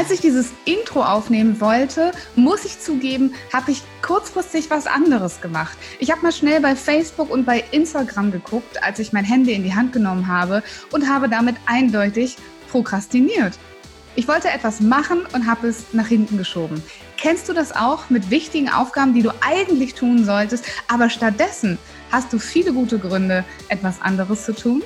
Als ich dieses Intro aufnehmen wollte, muss ich zugeben, habe ich kurzfristig was anderes gemacht. Ich habe mal schnell bei Facebook und bei Instagram geguckt, als ich mein Handy in die Hand genommen habe und habe damit eindeutig prokrastiniert. Ich wollte etwas machen und habe es nach hinten geschoben. Kennst du das auch mit wichtigen Aufgaben, die du eigentlich tun solltest, aber stattdessen hast du viele gute Gründe, etwas anderes zu tun?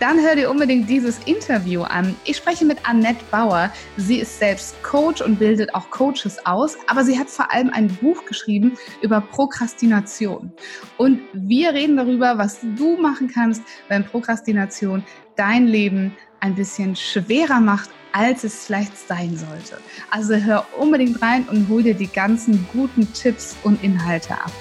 Dann hör dir unbedingt dieses Interview an. Ich spreche mit Annette Bauer. Sie ist selbst Coach und bildet auch Coaches aus, aber sie hat vor allem ein Buch geschrieben über Prokrastination. Und wir reden darüber, was du machen kannst, wenn Prokrastination dein Leben ein bisschen schwerer macht, als es vielleicht sein sollte. Also hör unbedingt rein und hol dir die ganzen guten Tipps und Inhalte ab.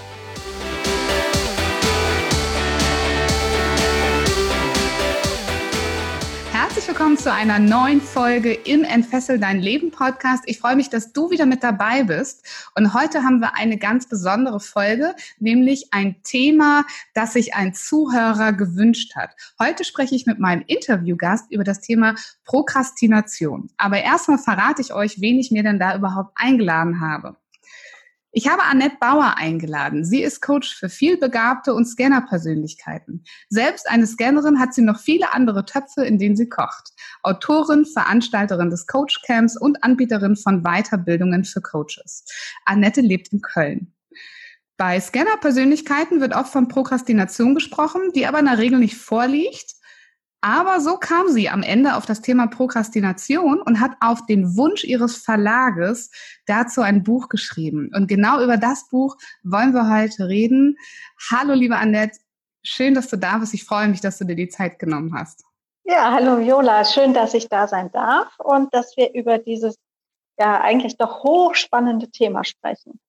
Willkommen zu einer neuen Folge im Entfessel dein Leben Podcast. Ich freue mich, dass du wieder mit dabei bist. Und heute haben wir eine ganz besondere Folge, nämlich ein Thema, das sich ein Zuhörer gewünscht hat. Heute spreche ich mit meinem Interviewgast über das Thema Prokrastination. Aber erstmal verrate ich euch, wen ich mir denn da überhaupt eingeladen habe. Ich habe Annette Bauer eingeladen. Sie ist Coach für vielbegabte und Scanner-Persönlichkeiten. Selbst eine Scannerin hat sie noch viele andere Töpfe, in denen sie kocht. Autorin, Veranstalterin des Coachcamps und Anbieterin von Weiterbildungen für Coaches. Annette lebt in Köln. Bei Scanner-Persönlichkeiten wird oft von Prokrastination gesprochen, die aber in der Regel nicht vorliegt aber so kam sie am Ende auf das Thema Prokrastination und hat auf den Wunsch ihres Verlages dazu ein Buch geschrieben. Und genau über das Buch wollen wir heute reden. Hallo, liebe Annette. Schön, dass du da bist. Ich freue mich, dass du dir die Zeit genommen hast. Ja, hallo Viola. Schön, dass ich da sein darf und dass wir über dieses ja eigentlich doch hochspannende Thema sprechen.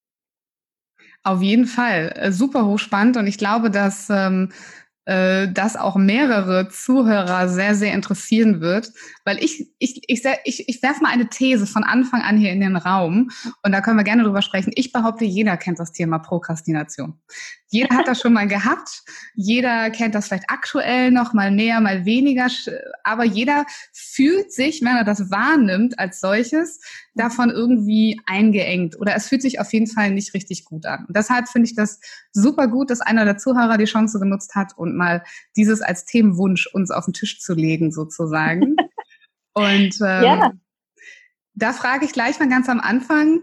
Auf jeden Fall. Äh, super hochspannend. Und ich glaube, dass ähm, äh, das auch mehrere Zuhörer sehr, sehr interessieren wird, weil ich, ich, ich, ich, ich werfe mal eine These von Anfang an hier in den Raum und da können wir gerne drüber sprechen. Ich behaupte, jeder kennt das Thema Prokrastination. Jeder hat das schon mal gehabt. Jeder kennt das vielleicht aktuell noch mal mehr, mal weniger. Aber jeder fühlt sich, wenn er das wahrnimmt als solches, davon irgendwie eingeengt. Oder es fühlt sich auf jeden Fall nicht richtig gut an. Und deshalb finde ich das super gut, dass einer der Zuhörer die Chance genutzt hat und mal dieses als Themenwunsch uns auf den Tisch zu legen, sozusagen. und ähm, ja. da frage ich gleich mal ganz am Anfang,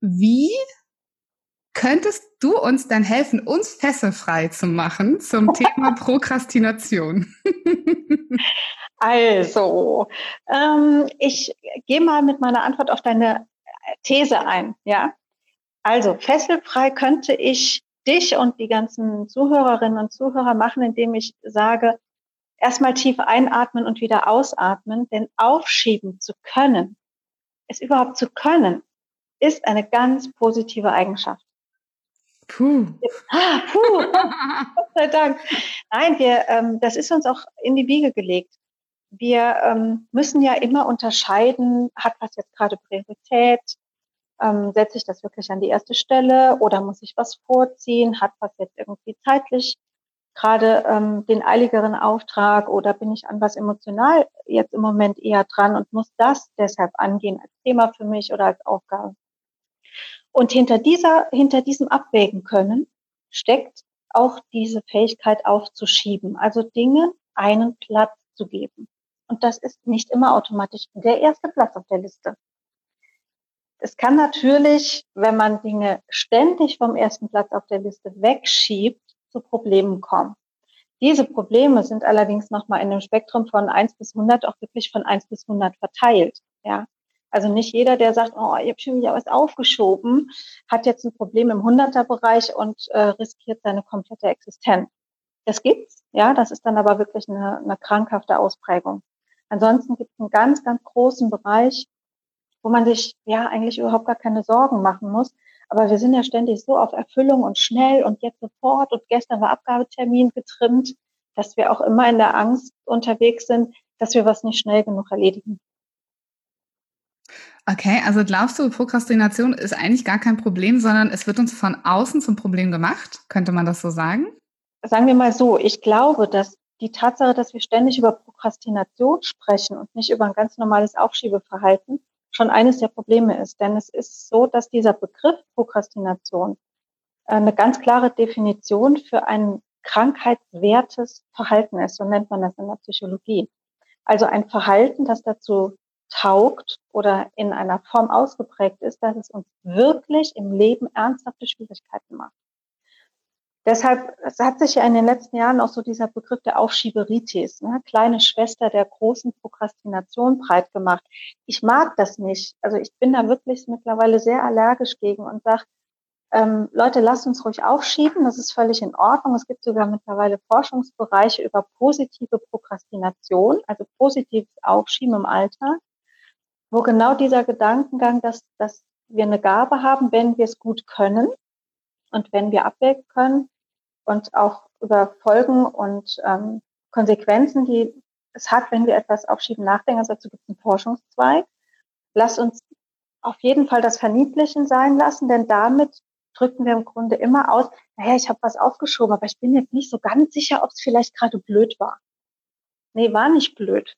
wie Könntest du uns dann helfen, uns fesselfrei zu machen zum Thema Prokrastination? also, ähm, ich gehe mal mit meiner Antwort auf deine These ein. Ja, also fesselfrei könnte ich dich und die ganzen Zuhörerinnen und Zuhörer machen, indem ich sage, erstmal tief einatmen und wieder ausatmen, denn aufschieben zu können, es überhaupt zu können, ist eine ganz positive Eigenschaft. Puh. Ah, puh. Gott sei Dank. Nein, wir, ähm, das ist uns auch in die Wiege gelegt. Wir ähm, müssen ja immer unterscheiden, hat was jetzt gerade Priorität? Ähm, setze ich das wirklich an die erste Stelle oder muss ich was vorziehen? Hat was jetzt irgendwie zeitlich gerade ähm, den eiligeren Auftrag oder bin ich an was emotional jetzt im Moment eher dran und muss das deshalb angehen als Thema für mich oder als Aufgabe? Und hinter dieser, hinter diesem Abwägen können steckt auch diese Fähigkeit aufzuschieben, also Dinge einen Platz zu geben. Und das ist nicht immer automatisch der erste Platz auf der Liste. Es kann natürlich, wenn man Dinge ständig vom ersten Platz auf der Liste wegschiebt, zu Problemen kommen. Diese Probleme sind allerdings nochmal in einem Spektrum von 1 bis 100 auch wirklich von 1 bis 100 verteilt. Ja, also nicht jeder, der sagt, oh, ich habe schon wieder was aufgeschoben, hat jetzt ein Problem im 100er-Bereich und äh, riskiert seine komplette Existenz. Das gibt's, ja, das ist dann aber wirklich eine, eine krankhafte Ausprägung. Ansonsten gibt es einen ganz, ganz großen Bereich, wo man sich ja eigentlich überhaupt gar keine Sorgen machen muss. Aber wir sind ja ständig so auf Erfüllung und schnell und jetzt sofort und gestern war Abgabetermin getrimmt, dass wir auch immer in der Angst unterwegs sind, dass wir was nicht schnell genug erledigen. Okay, also glaubst du, Prokrastination ist eigentlich gar kein Problem, sondern es wird uns von außen zum Problem gemacht? Könnte man das so sagen? Sagen wir mal so, ich glaube, dass die Tatsache, dass wir ständig über Prokrastination sprechen und nicht über ein ganz normales Aufschiebeverhalten, schon eines der Probleme ist. Denn es ist so, dass dieser Begriff Prokrastination äh, eine ganz klare Definition für ein krankheitswertes Verhalten ist. So nennt man das in der Psychologie. Also ein Verhalten, das dazu taugt oder in einer Form ausgeprägt ist, dass es uns wirklich im Leben ernsthafte Schwierigkeiten macht. Deshalb hat sich ja in den letzten Jahren auch so dieser Begriff der Aufschieberitis, ne, kleine Schwester der großen Prokrastination breit gemacht. Ich mag das nicht. Also ich bin da wirklich mittlerweile sehr allergisch gegen und sage, ähm, Leute, lasst uns ruhig aufschieben, das ist völlig in Ordnung. Es gibt sogar mittlerweile Forschungsbereiche über positive Prokrastination, also positives Aufschieben im Alltag, wo genau dieser Gedankengang, dass, dass wir eine Gabe haben, wenn wir es gut können und wenn wir abwägen können, und auch über Folgen und ähm, Konsequenzen, die es hat, wenn wir etwas aufschieben, nachdenken. Also dazu gibt es einen Forschungszweig. Lass uns auf jeden Fall das Verniedlichen sein lassen, denn damit drücken wir im Grunde immer aus, naja, ich habe was aufgeschoben, aber ich bin jetzt nicht so ganz sicher, ob es vielleicht gerade blöd war. Nee, war nicht blöd.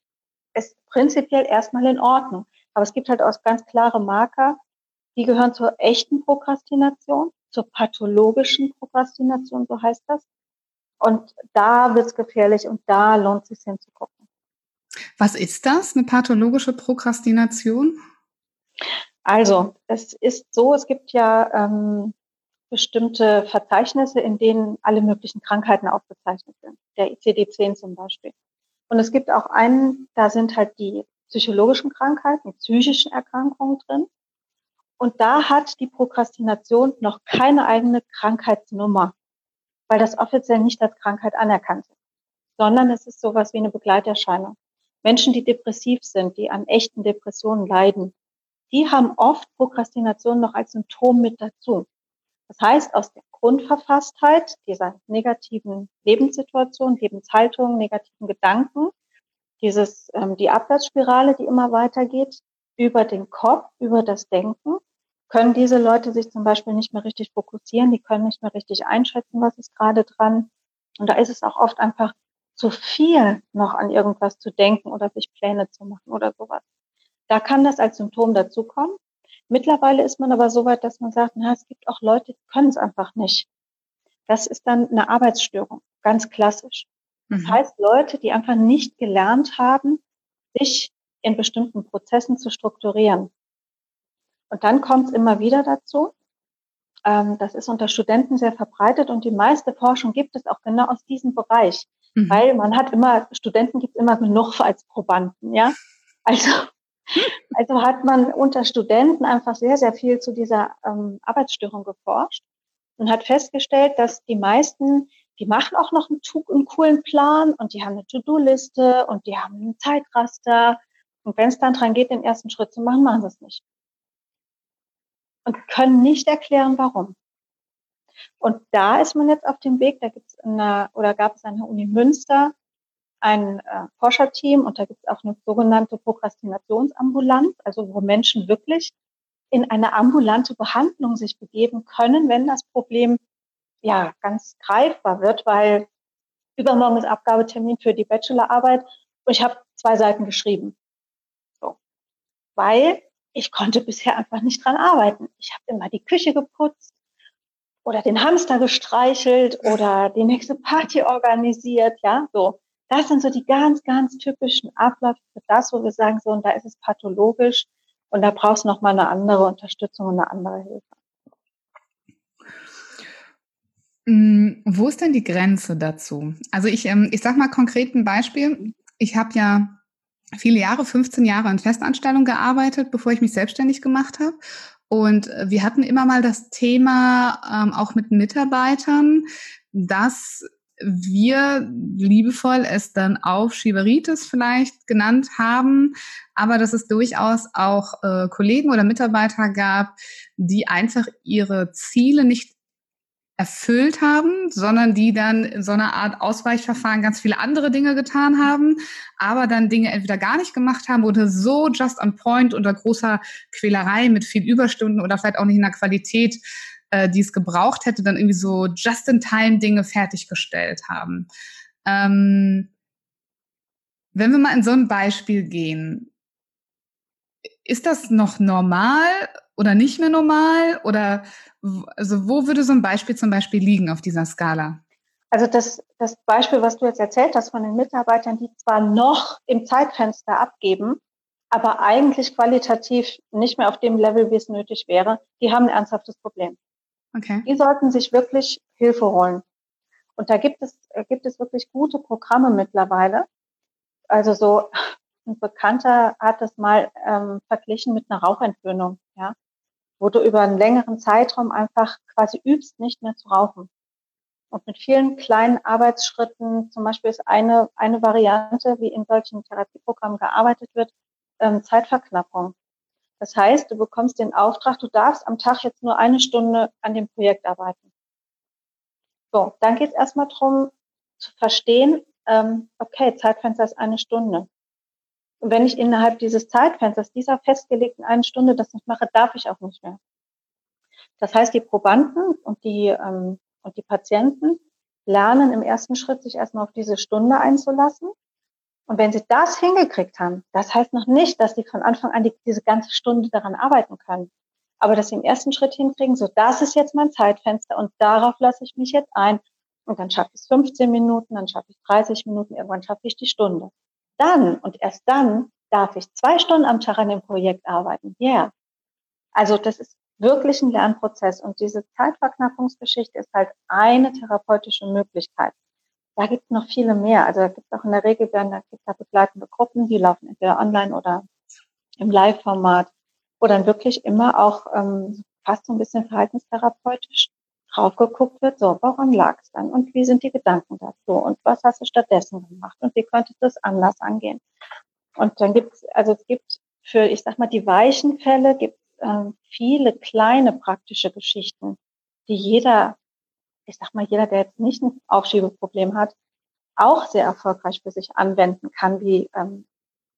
Ist prinzipiell erstmal in Ordnung. Aber es gibt halt auch ganz klare Marker, die gehören zur echten Prokrastination zur pathologischen Prokrastination, so heißt das. Und da wird es gefährlich und da lohnt es sich hinzugucken. Was ist das, eine pathologische Prokrastination? Also, es ist so, es gibt ja ähm, bestimmte Verzeichnisse, in denen alle möglichen Krankheiten aufgezeichnet sind. Der ICD-10 zum Beispiel. Und es gibt auch einen, da sind halt die psychologischen Krankheiten, die psychischen Erkrankungen drin. Und da hat die Prokrastination noch keine eigene Krankheitsnummer, weil das offiziell nicht als Krankheit anerkannt ist, sondern es ist sowas wie eine Begleiterscheinung. Menschen, die depressiv sind, die an echten Depressionen leiden, die haben oft Prokrastination noch als Symptom mit dazu. Das heißt, aus der Grundverfasstheit dieser negativen Lebenssituation, Lebenshaltung, negativen Gedanken, dieses, ähm, die Abwärtsspirale, die immer weitergeht, über den Kopf, über das Denken, können diese Leute sich zum Beispiel nicht mehr richtig fokussieren, die können nicht mehr richtig einschätzen, was ist gerade dran. Und da ist es auch oft einfach zu viel, noch an irgendwas zu denken oder sich Pläne zu machen oder sowas. Da kann das als Symptom dazukommen. Mittlerweile ist man aber so weit, dass man sagt, na, es gibt auch Leute, die können es einfach nicht. Das ist dann eine Arbeitsstörung, ganz klassisch. Das mhm. heißt, Leute, die einfach nicht gelernt haben, sich in bestimmten Prozessen zu strukturieren. Und dann kommt es immer wieder dazu. Ähm, das ist unter Studenten sehr verbreitet und die meiste Forschung gibt es auch genau aus diesem Bereich. Mhm. Weil man hat immer, Studenten gibt immer genug als Probanden, ja. Also, also hat man unter Studenten einfach sehr, sehr viel zu dieser ähm, Arbeitsstörung geforscht und hat festgestellt, dass die meisten, die machen auch noch einen, einen coolen Plan und die haben eine To-Do-Liste und die haben einen Zeitraster. Und wenn es dann dran geht, den ersten Schritt zu machen, machen sie es nicht und können nicht erklären, warum. Und da ist man jetzt auf dem Weg, da gibt es oder gab es an der Uni Münster ein äh, Forscherteam und da gibt es auch eine sogenannte Prokrastinationsambulanz, also wo Menschen wirklich in eine ambulante Behandlung sich begeben können, wenn das Problem ja ganz greifbar wird, weil übermorgen ist Abgabetermin für die Bachelorarbeit und ich habe zwei Seiten geschrieben. So. Weil ich konnte bisher einfach nicht dran arbeiten. Ich habe immer die Küche geputzt oder den Hamster gestreichelt oder die nächste Party organisiert, ja, so. Das sind so die ganz, ganz typischen Abläufe für das, wo wir sagen, so, und da ist es pathologisch und da brauchst du nochmal eine andere Unterstützung und eine andere Hilfe. Mm, wo ist denn die Grenze dazu? Also ich, ähm, ich sag mal konkret ein Beispiel. Ich habe ja viele Jahre, 15 Jahre in Festanstellung gearbeitet, bevor ich mich selbstständig gemacht habe. Und äh, wir hatten immer mal das Thema, ähm, auch mit Mitarbeitern, dass wir liebevoll es dann Aufschieberitis vielleicht genannt haben, aber dass es durchaus auch äh, Kollegen oder Mitarbeiter gab, die einfach ihre Ziele nicht erfüllt haben, sondern die dann in so einer Art Ausweichverfahren ganz viele andere Dinge getan haben, aber dann Dinge entweder gar nicht gemacht haben oder so just on point unter großer Quälerei mit viel Überstunden oder vielleicht auch nicht in der Qualität, äh, die es gebraucht hätte, dann irgendwie so just in time Dinge fertiggestellt haben. Ähm, wenn wir mal in so ein Beispiel gehen, ist das noch normal oder nicht mehr normal oder also wo würde so ein Beispiel zum Beispiel liegen auf dieser Skala? Also das, das Beispiel, was du jetzt erzählt hast von den Mitarbeitern, die zwar noch im Zeitfenster abgeben, aber eigentlich qualitativ nicht mehr auf dem Level, wie es nötig wäre, die haben ein ernsthaftes Problem. Okay. Die sollten sich wirklich Hilfe holen. Und da gibt es, gibt es wirklich gute Programme mittlerweile. Also so ein Bekannter hat das mal ähm, verglichen mit einer Rauchentwöhnung. Ja? Wo du über einen längeren Zeitraum einfach quasi übst, nicht mehr zu rauchen. Und mit vielen kleinen Arbeitsschritten, zum Beispiel ist eine, eine Variante, wie in solchen Therapieprogrammen gearbeitet wird, ähm, Zeitverknappung. Das heißt, du bekommst den Auftrag, du darfst am Tag jetzt nur eine Stunde an dem Projekt arbeiten. So, dann geht es erstmal darum zu verstehen, ähm, okay, Zeitfenster ist eine Stunde. Und wenn ich innerhalb dieses Zeitfensters, dieser festgelegten einen Stunde das nicht mache, darf ich auch nicht mehr. Das heißt, die Probanden und die, ähm, und die Patienten lernen im ersten Schritt, sich erstmal auf diese Stunde einzulassen. Und wenn sie das hingekriegt haben, das heißt noch nicht, dass sie von Anfang an die, diese ganze Stunde daran arbeiten können. Aber dass sie im ersten Schritt hinkriegen, so das ist jetzt mein Zeitfenster und darauf lasse ich mich jetzt ein. Und dann schaffe ich es 15 Minuten, dann schaffe ich 30 Minuten, irgendwann schaffe ich die Stunde dann und erst dann darf ich zwei Stunden am Tag an dem Projekt arbeiten. Ja. Yeah. Also das ist wirklich ein Lernprozess und diese Zeitverknappungsgeschichte ist halt eine therapeutische Möglichkeit. Da gibt es noch viele mehr. Also da gibt es auch in der Regel werden da, gibt's da begleitende Gruppen, die laufen entweder online oder im Live-Format, wo dann wirklich immer auch ähm, fast so ein bisschen verhaltenstherapeutisch drauf geguckt wird, so, warum lag es dann? Und wie sind die Gedanken dazu? Und was hast du stattdessen gemacht? Und wie könntest du es anders angehen? Und dann gibt es, also es gibt für, ich sag mal, die weichen Fälle gibt es ähm, viele kleine praktische Geschichten, die jeder, ich sag mal, jeder, der jetzt nicht ein Aufschiebeproblem hat, auch sehr erfolgreich für sich anwenden kann, wie ähm,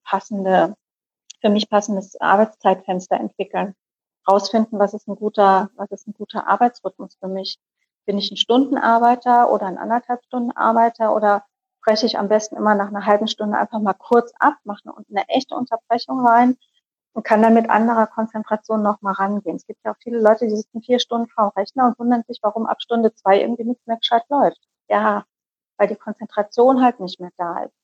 passende, für mich passendes Arbeitszeitfenster entwickeln rausfinden, was ist ein guter, was ist ein guter Arbeitsrhythmus für mich. Bin ich ein Stundenarbeiter oder ein anderthalb Stundenarbeiter oder spreche ich am besten immer nach einer halben Stunde einfach mal kurz ab, mache eine, eine echte Unterbrechung rein und kann dann mit anderer Konzentration noch mal rangehen. Es gibt ja auch viele Leute, die sitzen vier Stunden vor dem Rechner und wundern sich, warum ab Stunde zwei irgendwie nichts mehr gescheit läuft. Ja, weil die Konzentration halt nicht mehr da ist.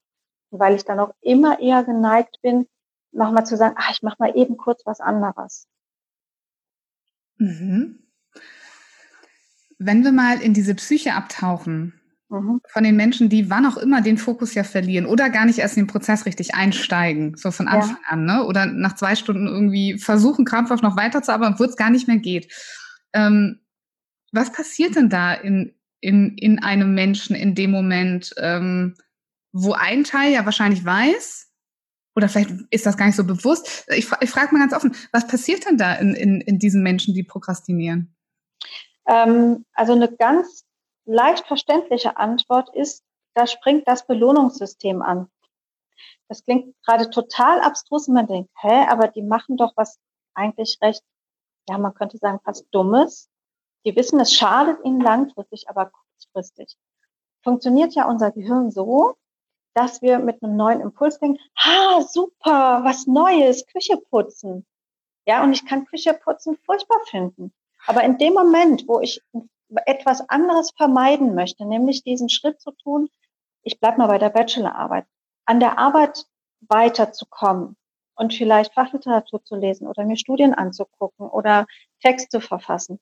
Und weil ich dann auch immer eher geneigt bin, nochmal zu sagen, ach, ich mache mal eben kurz was anderes. Mhm. Wenn wir mal in diese Psyche abtauchen, mhm. von den Menschen, die wann auch immer den Fokus ja verlieren oder gar nicht erst in den Prozess richtig einsteigen, so von Anfang ja. an, ne? oder nach zwei Stunden irgendwie versuchen, krampfhaft noch weiterzuarbeiten, obwohl es gar nicht mehr geht. Ähm, was passiert denn da in, in, in einem Menschen in dem Moment, ähm, wo ein Teil ja wahrscheinlich weiß, oder vielleicht ist das gar nicht so bewusst. Ich, ich frage mal ganz offen, was passiert denn da in, in, in diesen Menschen, die prokrastinieren? Ähm, also eine ganz leicht verständliche Antwort ist, da springt das Belohnungssystem an. Das klingt gerade total abstrus und man denkt, hä, aber die machen doch was eigentlich recht, ja, man könnte sagen, fast Dummes. Die wissen, es schadet ihnen langfristig, aber kurzfristig. Funktioniert ja unser Gehirn so, dass wir mit einem neuen Impuls denken, ha, super, was Neues, Küche putzen. Ja, und ich kann Küche putzen furchtbar finden. Aber in dem Moment, wo ich etwas anderes vermeiden möchte, nämlich diesen Schritt zu tun, ich bleib mal bei der Bachelorarbeit, an der Arbeit weiterzukommen und vielleicht Fachliteratur zu lesen oder mir Studien anzugucken oder Text zu verfassen,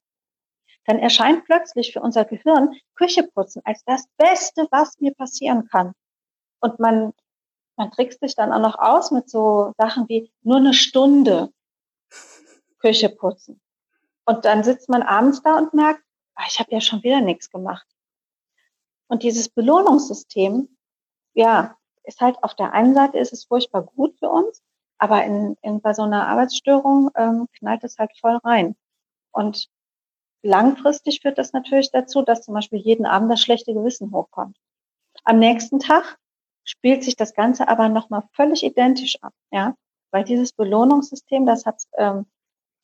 dann erscheint plötzlich für unser Gehirn Küche putzen als das Beste, was mir passieren kann. Und man, man trickst sich dann auch noch aus mit so Sachen wie nur eine Stunde Küche putzen. Und dann sitzt man abends da und merkt, ah, ich habe ja schon wieder nichts gemacht. Und dieses Belohnungssystem, ja, ist halt auf der einen Seite ist es furchtbar gut für uns, aber in, in bei so einer Arbeitsstörung ähm, knallt es halt voll rein. Und langfristig führt das natürlich dazu, dass zum Beispiel jeden Abend das schlechte Gewissen hochkommt. Am nächsten Tag spielt sich das Ganze aber nochmal völlig identisch ab, ja, weil dieses Belohnungssystem, das hat, ähm,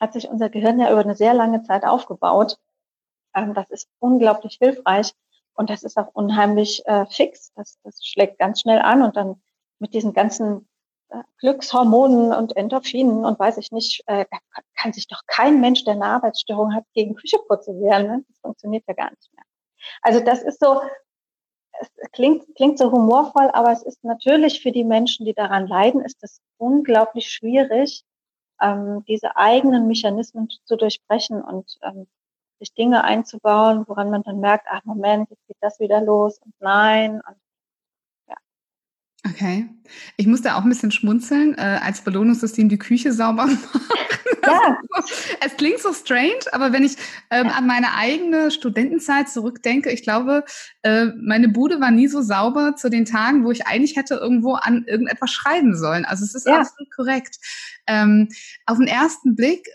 hat sich unser Gehirn ja über eine sehr lange Zeit aufgebaut. Ähm, das ist unglaublich hilfreich und das ist auch unheimlich äh, fix. Das, das schlägt ganz schnell an und dann mit diesen ganzen äh, Glückshormonen und Endorphinen und weiß ich nicht, äh, kann sich doch kein Mensch, der eine Arbeitsstörung hat, gegen Kücheputze wehren. Ne? Das funktioniert ja gar nicht mehr. Also das ist so, es klingt, klingt so humorvoll, aber es ist natürlich für die Menschen, die daran leiden, ist es unglaublich schwierig, ähm, diese eigenen Mechanismen zu durchbrechen und ähm, sich Dinge einzubauen, woran man dann merkt, ach Moment, jetzt geht das wieder los und nein. Und Okay. Ich musste auch ein bisschen schmunzeln, äh, als Belohnungssystem die Küche sauber machen. Ja. es klingt so strange, aber wenn ich ähm, an meine eigene Studentenzeit zurückdenke, ich glaube, äh, meine Bude war nie so sauber zu den Tagen, wo ich eigentlich hätte irgendwo an irgendetwas schreiben sollen. Also es ist ja. absolut korrekt. Ähm, auf den ersten Blick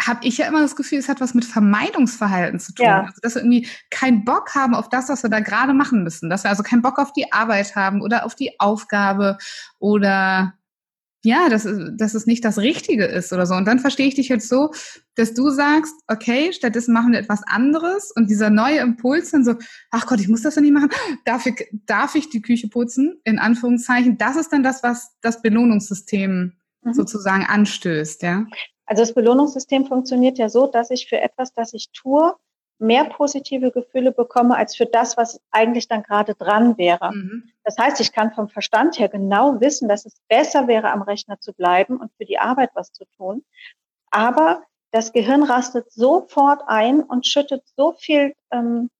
habe ich ja immer das Gefühl, es hat was mit Vermeidungsverhalten zu tun. Ja. Also, dass wir irgendwie keinen Bock haben auf das, was wir da gerade machen müssen. Dass wir also keinen Bock auf die Arbeit haben oder auf die Aufgabe oder ja, dass, dass es nicht das Richtige ist oder so. Und dann verstehe ich dich jetzt so, dass du sagst, okay, stattdessen machen wir etwas anderes und dieser neue Impuls dann so, ach Gott, ich muss das ja nicht machen. Darf ich, darf ich die Küche putzen? In Anführungszeichen. Das ist dann das, was das Belohnungssystem mhm. sozusagen anstößt, ja? Also das Belohnungssystem funktioniert ja so, dass ich für etwas, das ich tue, mehr positive Gefühle bekomme als für das, was eigentlich dann gerade dran wäre. Mhm. Das heißt, ich kann vom Verstand her genau wissen, dass es besser wäre, am Rechner zu bleiben und für die Arbeit was zu tun. Aber das Gehirn rastet sofort ein und schüttet so viel, ähm,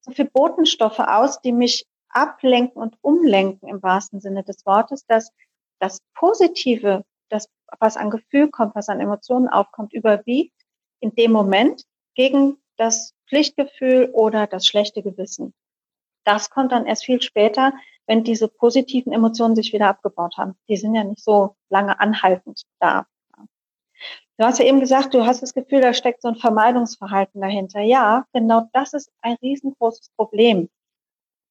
so viel Botenstoffe aus, die mich ablenken und umlenken im wahrsten Sinne des Wortes, dass das Positive das, was an Gefühl kommt, was an Emotionen aufkommt, überwiegt in dem Moment gegen das Pflichtgefühl oder das schlechte Gewissen. Das kommt dann erst viel später, wenn diese positiven Emotionen sich wieder abgebaut haben. Die sind ja nicht so lange anhaltend da. Du hast ja eben gesagt, du hast das Gefühl, da steckt so ein Vermeidungsverhalten dahinter. Ja, genau das ist ein riesengroßes Problem.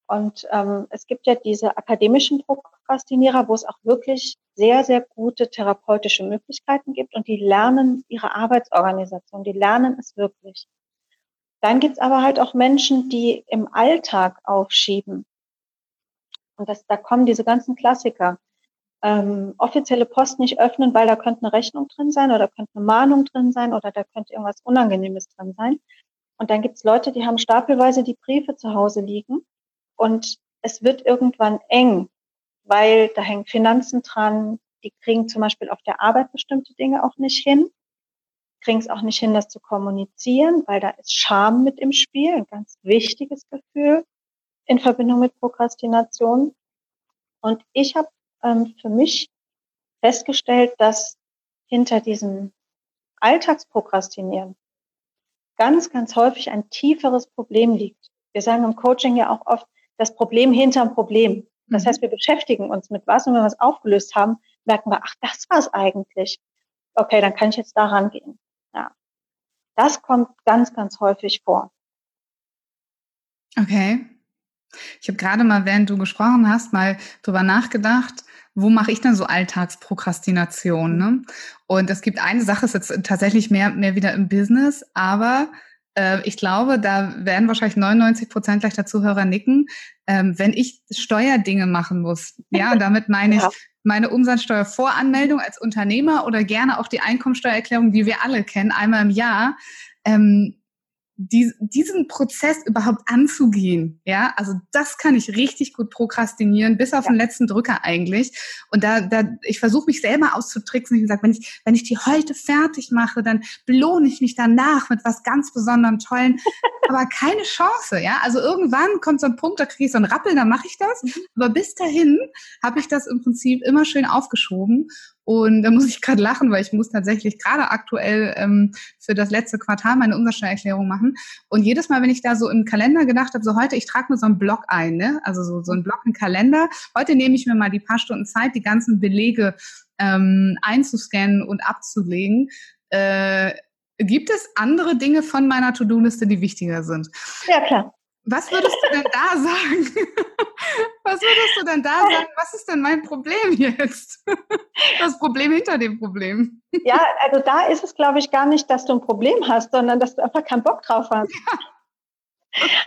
Und ähm, es gibt ja diese akademischen Prokrastinierer, wo es auch wirklich sehr, sehr gute therapeutische Möglichkeiten gibt und die lernen ihre Arbeitsorganisation, die lernen es wirklich. Dann gibt es aber halt auch Menschen, die im Alltag aufschieben. Und das, da kommen diese ganzen Klassiker. Ähm, offizielle Post nicht öffnen, weil da könnte eine Rechnung drin sein oder könnte eine Mahnung drin sein oder da könnte irgendwas Unangenehmes drin sein. Und dann gibt es Leute, die haben stapelweise die Briefe zu Hause liegen und es wird irgendwann eng, weil da hängen Finanzen dran, die kriegen zum Beispiel auf der Arbeit bestimmte Dinge auch nicht hin, kriegen es auch nicht hin, das zu kommunizieren, weil da ist Scham mit im Spiel, ein ganz wichtiges Gefühl in Verbindung mit Prokrastination. Und ich habe ähm, für mich festgestellt, dass hinter diesem Alltagsprokrastinieren ganz, ganz häufig ein tieferes Problem liegt. Wir sagen im Coaching ja auch oft, das Problem hinterm Problem. Das mhm. heißt, wir beschäftigen uns mit was und wenn wir es aufgelöst haben, merken wir, ach, das war es eigentlich. Okay, dann kann ich jetzt da rangehen. Ja. Das kommt ganz, ganz häufig vor. Okay. Ich habe gerade mal, während du gesprochen hast, mal drüber nachgedacht, wo mache ich denn so Alltagsprokrastination? Ne? Und es gibt eine Sache, ist jetzt tatsächlich mehr, mehr wieder im Business, aber ich glaube, da werden wahrscheinlich 99 Prozent gleich der Zuhörer nicken, ähm, wenn ich Steuerdinge machen muss. Ja, damit meine ich meine Umsatzsteuervoranmeldung als Unternehmer oder gerne auch die Einkommensteuererklärung, die wir alle kennen, einmal im Jahr. Ähm, die, diesen Prozess überhaupt anzugehen, ja, also das kann ich richtig gut prokrastinieren, bis auf ja. den letzten Drücker eigentlich. Und da, da ich versuche mich selber auszutricksen. Ich sage, wenn ich, wenn ich die heute fertig mache, dann belohne ich mich danach mit was ganz besonderem Tollen. Aber keine Chance, ja. Also irgendwann kommt so ein Punkt, da kriege ich so einen Rappel, dann mache ich das. Mhm. Aber bis dahin habe ich das im Prinzip immer schön aufgeschoben. Und da muss ich gerade lachen, weil ich muss tatsächlich gerade aktuell ähm, für das letzte Quartal meine Umsatzsteuererklärung machen. Und jedes Mal, wenn ich da so im Kalender gedacht habe, so heute, ich trage mir so einen Block ein, ne? also so, so einen Block im Kalender. Heute nehme ich mir mal die paar Stunden Zeit, die ganzen Belege ähm, einzuscannen und abzulegen. Äh, gibt es andere Dinge von meiner To-Do-Liste, die wichtiger sind? Ja, klar. Was würdest du denn da sagen? Was würdest du denn da sagen? Was ist denn mein Problem jetzt? Das Problem hinter dem Problem. Ja, also da ist es, glaube ich, gar nicht, dass du ein Problem hast, sondern dass du einfach keinen Bock drauf hast. Ja.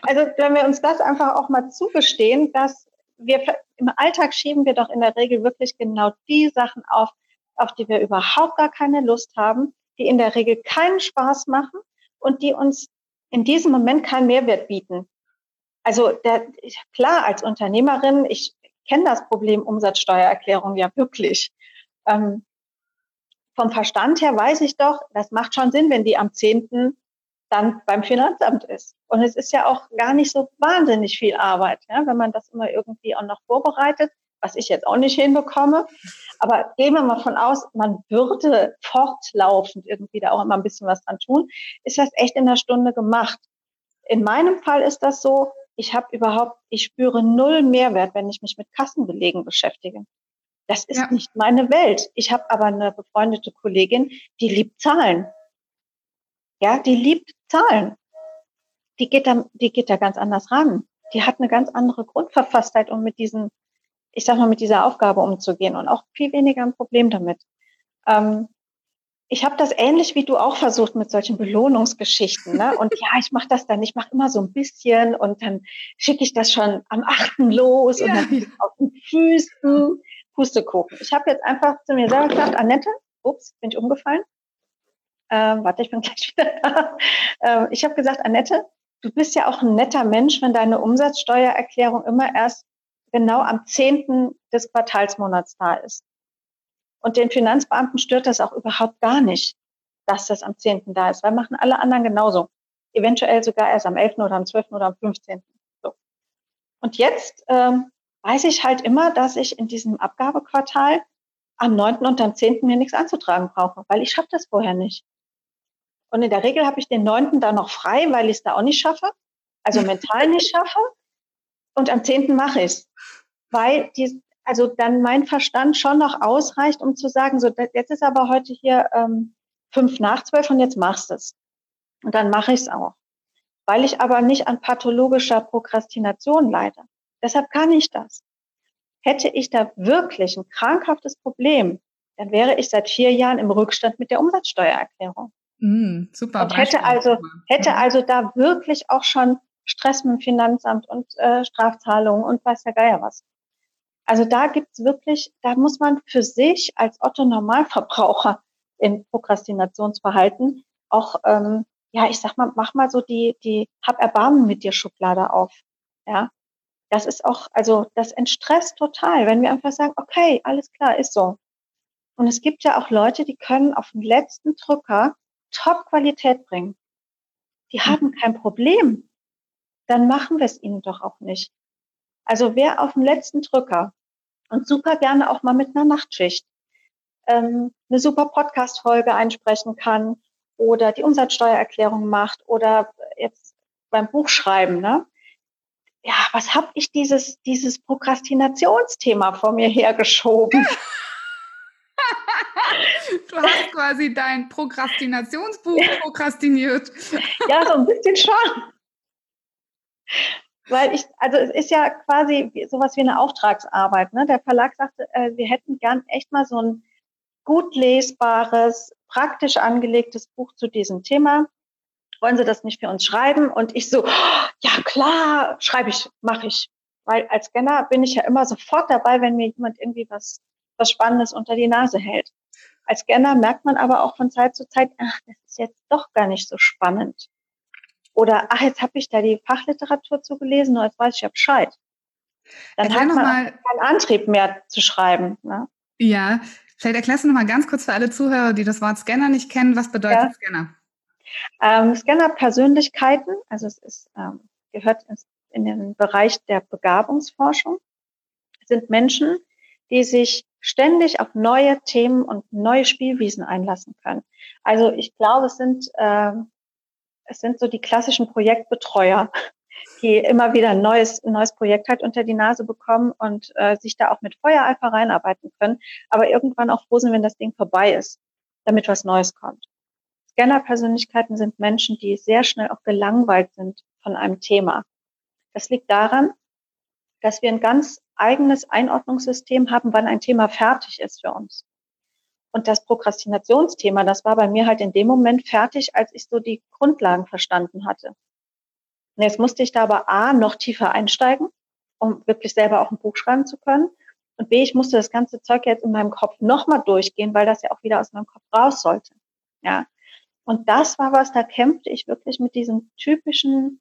Also wenn wir uns das einfach auch mal zugestehen, dass wir im Alltag schieben wir doch in der Regel wirklich genau die Sachen auf, auf die wir überhaupt gar keine Lust haben, die in der Regel keinen Spaß machen und die uns in diesem Moment keinen Mehrwert bieten. Also der, klar, als Unternehmerin, ich kenne das Problem Umsatzsteuererklärung ja wirklich. Ähm, vom Verstand her weiß ich doch, das macht schon Sinn, wenn die am 10. dann beim Finanzamt ist. Und es ist ja auch gar nicht so wahnsinnig viel Arbeit, ja, wenn man das immer irgendwie auch noch vorbereitet, was ich jetzt auch nicht hinbekomme. Aber gehen wir mal von aus, man würde fortlaufend irgendwie da auch immer ein bisschen was dran tun, ist das echt in einer Stunde gemacht. In meinem Fall ist das so, ich habe überhaupt, ich spüre null Mehrwert, wenn ich mich mit Kassenbelegen beschäftige. Das ist ja. nicht meine Welt. Ich habe aber eine befreundete Kollegin, die liebt Zahlen. Ja, die liebt Zahlen. Die geht da, die geht da ganz anders ran. Die hat eine ganz andere Grundverfasstheit, um mit diesen ich sag mal, mit dieser Aufgabe umzugehen und auch viel weniger ein Problem damit. Ähm, ich habe das ähnlich wie du auch versucht mit solchen Belohnungsgeschichten. Ne? Und ja, ich mache das dann, ich mache immer so ein bisschen und dann schicke ich das schon am achten los und dann ja. auf den Füßen. Pustekuchen. Ich habe jetzt einfach zu mir selber gesagt, Annette, ups, bin ich umgefallen. Ähm, warte, ich bin gleich wieder da. Ähm, ich habe gesagt, Annette, du bist ja auch ein netter Mensch, wenn deine Umsatzsteuererklärung immer erst genau am 10. des Quartalsmonats da ist. Und den Finanzbeamten stört das auch überhaupt gar nicht, dass das am 10. da ist, weil machen alle anderen genauso. Eventuell sogar erst am 11. oder am 12. oder am 15. So. Und jetzt ähm, weiß ich halt immer, dass ich in diesem Abgabequartal am 9. und am 10. mir nichts anzutragen brauche, weil ich schaffe das vorher nicht. Und in der Regel habe ich den 9. dann noch frei, weil ich es da auch nicht schaffe, also mental nicht schaffe. Und am 10. mache ich es. Weil die, also dann mein Verstand schon noch ausreicht, um zu sagen, so jetzt ist aber heute hier ähm, fünf nach zwölf und jetzt machst es. Und dann mache ich es auch. Weil ich aber nicht an pathologischer Prokrastination leide. Deshalb kann ich das. Hätte ich da wirklich ein krankhaftes Problem, dann wäre ich seit vier Jahren im Rückstand mit der Umsatzsteuererklärung. Mm, super. Und hätte also, hätte also da wirklich auch schon Stress mit dem Finanzamt und äh, Strafzahlungen und weiß der Geier was. Also da gibt's wirklich, da muss man für sich als Otto Normalverbraucher in Prokrastinationsverhalten auch, ähm, ja, ich sag mal, mach mal so die, die Hab Erbarmen mit dir Schublade auf. Ja, das ist auch, also das entstresst total, wenn wir einfach sagen, okay, alles klar, ist so. Und es gibt ja auch Leute, die können auf den letzten Drücker Top-Qualität bringen. Die haben kein Problem, dann machen wir es ihnen doch auch nicht. Also wer auf dem letzten Drücker und super gerne auch mal mit einer Nachtschicht ähm, eine super Podcast-Folge einsprechen kann oder die Umsatzsteuererklärung macht oder jetzt beim Buchschreiben, ne? Ja, was habe ich dieses, dieses Prokrastinationsthema vor mir hergeschoben? Du hast quasi dein Prokrastinationsbuch prokrastiniert. Ja, so ein bisschen schon. Weil ich, also es ist ja quasi sowas wie eine Auftragsarbeit. Ne? Der Verlag sagte, äh, wir hätten gern echt mal so ein gut lesbares, praktisch angelegtes Buch zu diesem Thema. Wollen Sie das nicht für uns schreiben? Und ich so, ja klar, schreibe ich, mache ich. Weil als Scanner bin ich ja immer sofort dabei, wenn mir jemand irgendwie was, was Spannendes unter die Nase hält. Als Scanner merkt man aber auch von Zeit zu Zeit, ach, das ist jetzt doch gar nicht so spannend. Oder, ach, jetzt habe ich da die Fachliteratur zugelesen und jetzt weiß ich ja Bescheid. Dann Erklär hat man mal, keinen Antrieb mehr zu schreiben. Ne? Ja, vielleicht erklärst du noch mal ganz kurz für alle Zuhörer, die das Wort Scanner nicht kennen, was bedeutet ja. Scanner? Ähm, Scanner-Persönlichkeiten, also es ist, ähm, gehört in den Bereich der Begabungsforschung, sind Menschen, die sich ständig auf neue Themen und neue Spielwiesen einlassen können. Also ich glaube, es sind, äh, es sind so die klassischen Projektbetreuer, die immer wieder ein neues, ein neues Projekt halt unter die Nase bekommen und äh, sich da auch mit Feuereifer reinarbeiten können, aber irgendwann auch froh sind, wenn das Ding vorbei ist, damit was Neues kommt. Scanner-Persönlichkeiten sind Menschen, die sehr schnell auch gelangweilt sind von einem Thema. Das liegt daran, dass wir ein ganz eigenes Einordnungssystem haben, wann ein Thema fertig ist für uns. Und das Prokrastinationsthema, das war bei mir halt in dem Moment fertig, als ich so die Grundlagen verstanden hatte. Und jetzt musste ich da aber A, noch tiefer einsteigen, um wirklich selber auch ein Buch schreiben zu können. Und B, ich musste das ganze Zeug jetzt in meinem Kopf nochmal durchgehen, weil das ja auch wieder aus meinem Kopf raus sollte. Ja. Und das war was, da kämpfte ich wirklich mit diesem typischen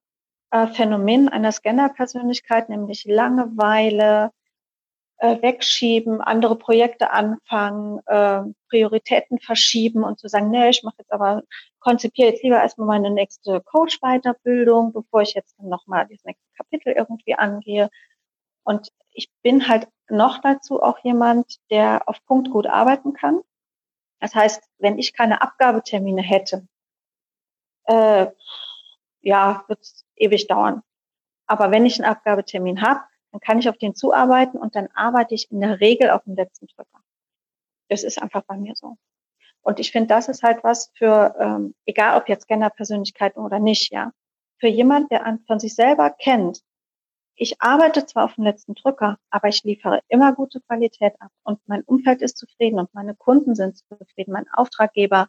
äh, Phänomen einer Scanner-Persönlichkeit, nämlich Langeweile, äh, wegschieben, andere Projekte anfangen, äh, Prioritäten verschieben und zu sagen, nee, ich mache jetzt aber, konzipiere jetzt lieber erstmal meine nächste Coach-Weiterbildung, bevor ich jetzt nochmal das nächste Kapitel irgendwie angehe. Und ich bin halt noch dazu auch jemand, der auf Punkt gut arbeiten kann. Das heißt, wenn ich keine Abgabetermine hätte, äh, ja, wird es ewig dauern. Aber wenn ich einen Abgabetermin habe, dann kann ich auf den zuarbeiten und dann arbeite ich in der Regel auf dem letzten Drücker. Das ist einfach bei mir so. Und ich finde, das ist halt was für, ähm, egal ob jetzt Scanner-Persönlichkeiten oder nicht, ja, für jemand, der an, von sich selber kennt, ich arbeite zwar auf dem letzten Drücker, aber ich liefere immer gute Qualität ab und mein Umfeld ist zufrieden und meine Kunden sind zufrieden, mein Auftraggeber,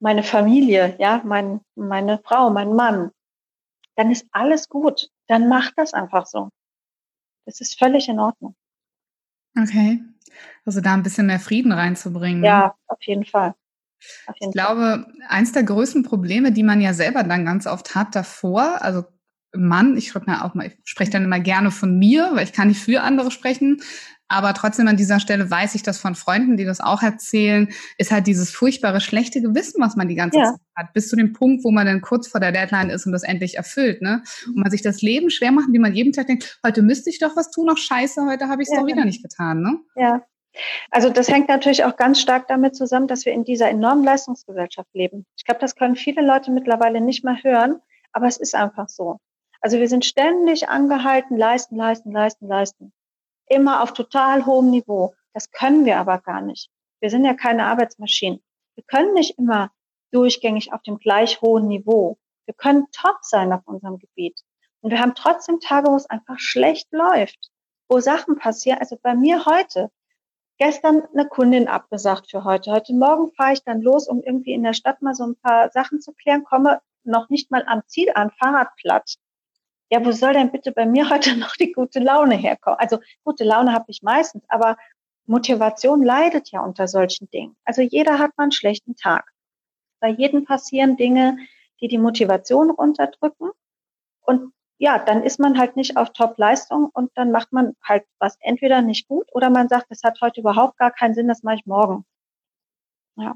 meine Familie, ja, mein, meine Frau, mein Mann, dann ist alles gut. Dann macht das einfach so. Das ist völlig in Ordnung. Okay. Also da ein bisschen mehr Frieden reinzubringen. Ne? Ja, auf jeden Fall. Auf jeden ich glaube, eins der größten Probleme, die man ja selber dann ganz oft hat davor, also Mann, ich schreibe mir auch mal, ich spreche dann immer gerne von mir, weil ich kann nicht für andere sprechen, aber trotzdem an dieser Stelle weiß ich das von Freunden, die das auch erzählen, ist halt dieses furchtbare schlechte Gewissen, was man die ganze ja. Zeit hat, bis zu dem Punkt, wo man dann kurz vor der Deadline ist und das endlich erfüllt, ne? Und man sich das Leben schwer macht, wie man jeden Tag denkt, heute müsste ich doch was tun, noch scheiße, heute habe ich es ja, doch wieder nicht getan, ne? Ja. Also das hängt natürlich auch ganz stark damit zusammen, dass wir in dieser enormen Leistungsgesellschaft leben. Ich glaube, das können viele Leute mittlerweile nicht mehr hören, aber es ist einfach so. Also wir sind ständig angehalten, leisten, leisten, leisten, leisten immer auf total hohem Niveau. Das können wir aber gar nicht. Wir sind ja keine Arbeitsmaschinen. Wir können nicht immer durchgängig auf dem gleich hohen Niveau. Wir können top sein auf unserem Gebiet. Und wir haben trotzdem Tage, wo es einfach schlecht läuft, wo Sachen passieren. Also bei mir heute, gestern eine Kundin abgesagt für heute. Heute Morgen fahre ich dann los, um irgendwie in der Stadt mal so ein paar Sachen zu klären, komme noch nicht mal am Ziel an, Fahrrad platt ja, wo soll denn bitte bei mir heute noch die gute Laune herkommen? Also gute Laune habe ich meistens, aber Motivation leidet ja unter solchen Dingen. Also jeder hat mal einen schlechten Tag. Bei jedem passieren Dinge, die die Motivation runterdrücken. Und ja, dann ist man halt nicht auf Top-Leistung und dann macht man halt was entweder nicht gut oder man sagt, das hat heute überhaupt gar keinen Sinn, das mache ich morgen. Ja.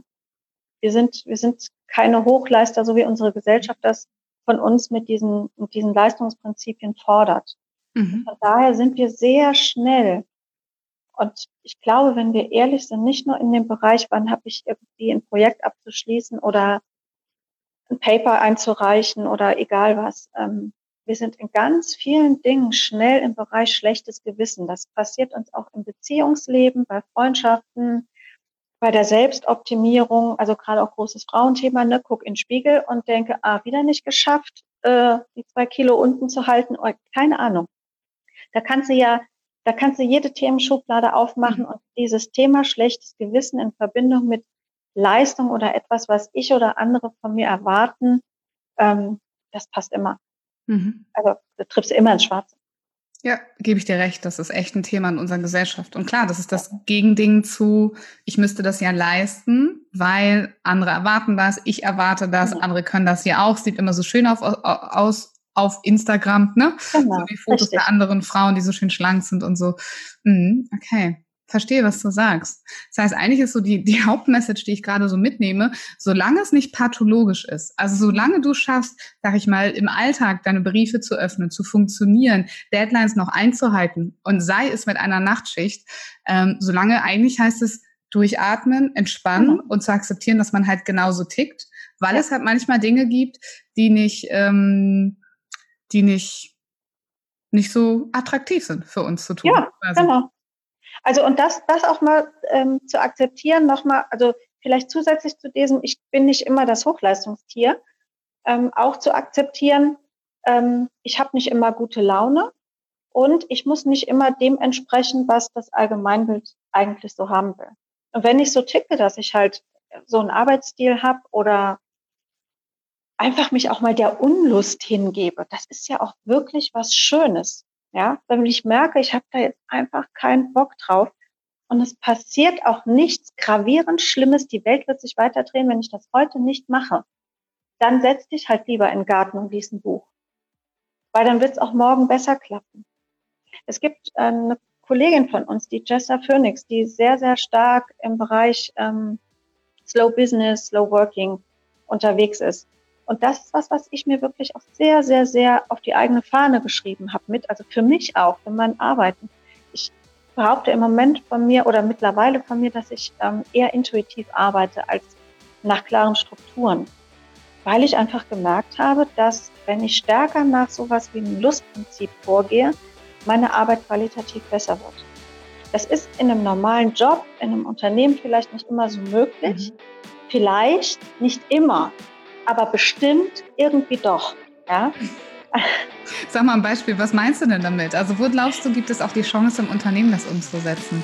Wir sind, wir sind keine Hochleister, so wie unsere Gesellschaft das von uns mit diesen, mit diesen Leistungsprinzipien fordert. Mhm. Von daher sind wir sehr schnell. Und ich glaube, wenn wir ehrlich sind, nicht nur in dem Bereich, wann habe ich irgendwie ein Projekt abzuschließen oder ein Paper einzureichen oder egal was. Ähm, wir sind in ganz vielen Dingen schnell im Bereich schlechtes Gewissen. Das passiert uns auch im Beziehungsleben, bei Freundschaften, bei der Selbstoptimierung, also gerade auch großes Frauenthema, ne, guck in den Spiegel und denke, ah, wieder nicht geschafft, äh, die zwei Kilo unten zu halten, oh, keine Ahnung. Da kannst du ja, da kannst du jede Themenschublade aufmachen mhm. und dieses Thema schlechtes Gewissen in Verbindung mit Leistung oder etwas, was ich oder andere von mir erwarten, ähm, das passt immer. Mhm. Also du triffst immer ins Schwarze. Ja, gebe ich dir recht. Das ist echt ein Thema in unserer Gesellschaft. Und klar, das ist das Gegending zu, ich müsste das ja leisten, weil andere erwarten das, ich erwarte das, genau. andere können das ja auch. Sieht immer so schön auf, aus auf Instagram, ne? Genau, so wie Fotos richtig. der anderen Frauen, die so schön schlank sind und so. Mhm, okay. Verstehe, was du sagst. Das heißt, eigentlich ist so die, die Hauptmessage, die ich gerade so mitnehme, solange es nicht pathologisch ist, also solange du schaffst, sag ich mal, im Alltag deine Briefe zu öffnen, zu funktionieren, Deadlines noch einzuhalten und sei es mit einer Nachtschicht, ähm, solange eigentlich heißt es, durchatmen, entspannen mhm. und zu akzeptieren, dass man halt genauso tickt, weil ja. es halt manchmal Dinge gibt, die nicht, ähm, die nicht, nicht so attraktiv sind für uns zu tun. Ja, also, genau. Also und das, das auch mal ähm, zu akzeptieren, nochmal, also vielleicht zusätzlich zu diesem, ich bin nicht immer das Hochleistungstier, ähm, auch zu akzeptieren, ähm, ich habe nicht immer gute Laune und ich muss nicht immer dem entsprechen, was das Allgemeinbild eigentlich so haben will. Und wenn ich so ticke, dass ich halt so einen Arbeitsstil habe oder einfach mich auch mal der Unlust hingebe, das ist ja auch wirklich was Schönes. Ja, wenn ich merke, ich habe da jetzt einfach keinen Bock drauf und es passiert auch nichts gravierend Schlimmes, die Welt wird sich weiterdrehen, wenn ich das heute nicht mache, dann setz dich halt lieber in den Garten und lies ein Buch. Weil dann wird es auch morgen besser klappen. Es gibt äh, eine Kollegin von uns, die Jessa Phoenix, die sehr, sehr stark im Bereich ähm, Slow Business, Slow Working unterwegs ist. Und das ist was, was ich mir wirklich auch sehr, sehr, sehr auf die eigene Fahne geschrieben habe mit, also für mich auch, für mein Arbeiten. Ich behaupte im Moment von mir oder mittlerweile von mir, dass ich ähm, eher intuitiv arbeite als nach klaren Strukturen, weil ich einfach gemerkt habe, dass wenn ich stärker nach sowas wie einem Lustprinzip vorgehe, meine Arbeit qualitativ besser wird. Das ist in einem normalen Job, in einem Unternehmen vielleicht nicht immer so möglich. Mhm. Vielleicht nicht immer aber bestimmt irgendwie doch. Ja? Sag mal ein Beispiel, was meinst du denn damit? Also wo glaubst du, gibt es auch die Chance im Unternehmen, das umzusetzen?